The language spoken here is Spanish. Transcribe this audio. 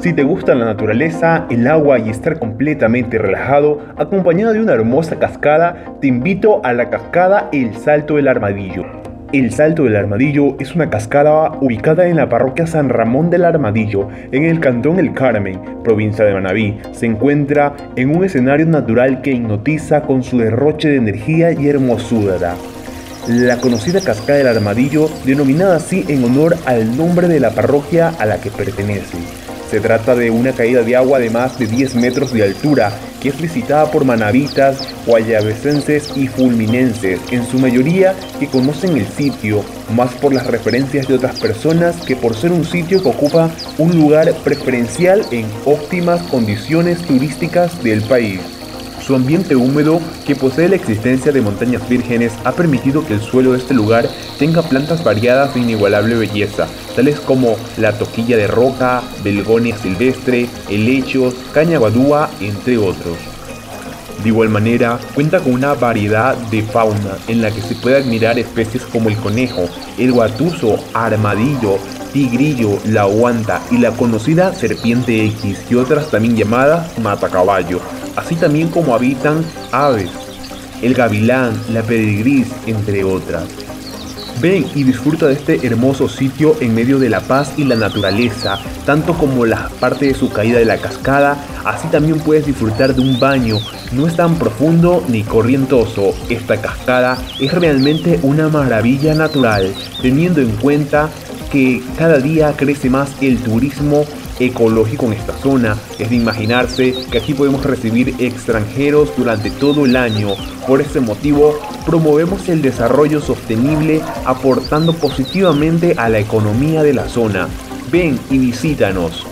Si te gusta la naturaleza, el agua y estar completamente relajado, acompañado de una hermosa cascada, te invito a la cascada El Salto del Armadillo. El Salto del Armadillo es una cascada ubicada en la parroquia San Ramón del Armadillo, en el cantón El Carmen, provincia de Manabí. Se encuentra en un escenario natural que hipnotiza con su derroche de energía y hermosura. La conocida cascada del Armadillo, denominada así en honor al nombre de la parroquia a la que pertenece. Se trata de una caída de agua de más de 10 metros de altura que es visitada por manavitas, guayabesenses y fulminenses, en su mayoría que conocen el sitio, más por las referencias de otras personas que por ser un sitio que ocupa un lugar preferencial en óptimas condiciones turísticas del país. Su ambiente húmedo, que posee la existencia de montañas vírgenes, ha permitido que el suelo de este lugar tenga plantas variadas de inigualable belleza, tales como la toquilla de roca, belgonia silvestre, helechos, caña guadúa, entre otros. De igual manera, cuenta con una variedad de fauna en la que se puede admirar especies como el conejo, el guatuso, armadillo, tigrillo, la guanta y la conocida serpiente X y otras también llamadas matacaballo, así también como habitan aves, el gavilán, la pedigris, entre otras. Ven y disfruta de este hermoso sitio en medio de la paz y la naturaleza, tanto como la parte de su caída de la cascada, así también puedes disfrutar de un baño, no es tan profundo ni corrientoso, esta cascada es realmente una maravilla natural, teniendo en cuenta que cada día crece más el turismo ecológico en esta zona. Es de imaginarse que aquí podemos recibir extranjeros durante todo el año. Por este motivo, promovemos el desarrollo sostenible aportando positivamente a la economía de la zona. Ven y visítanos.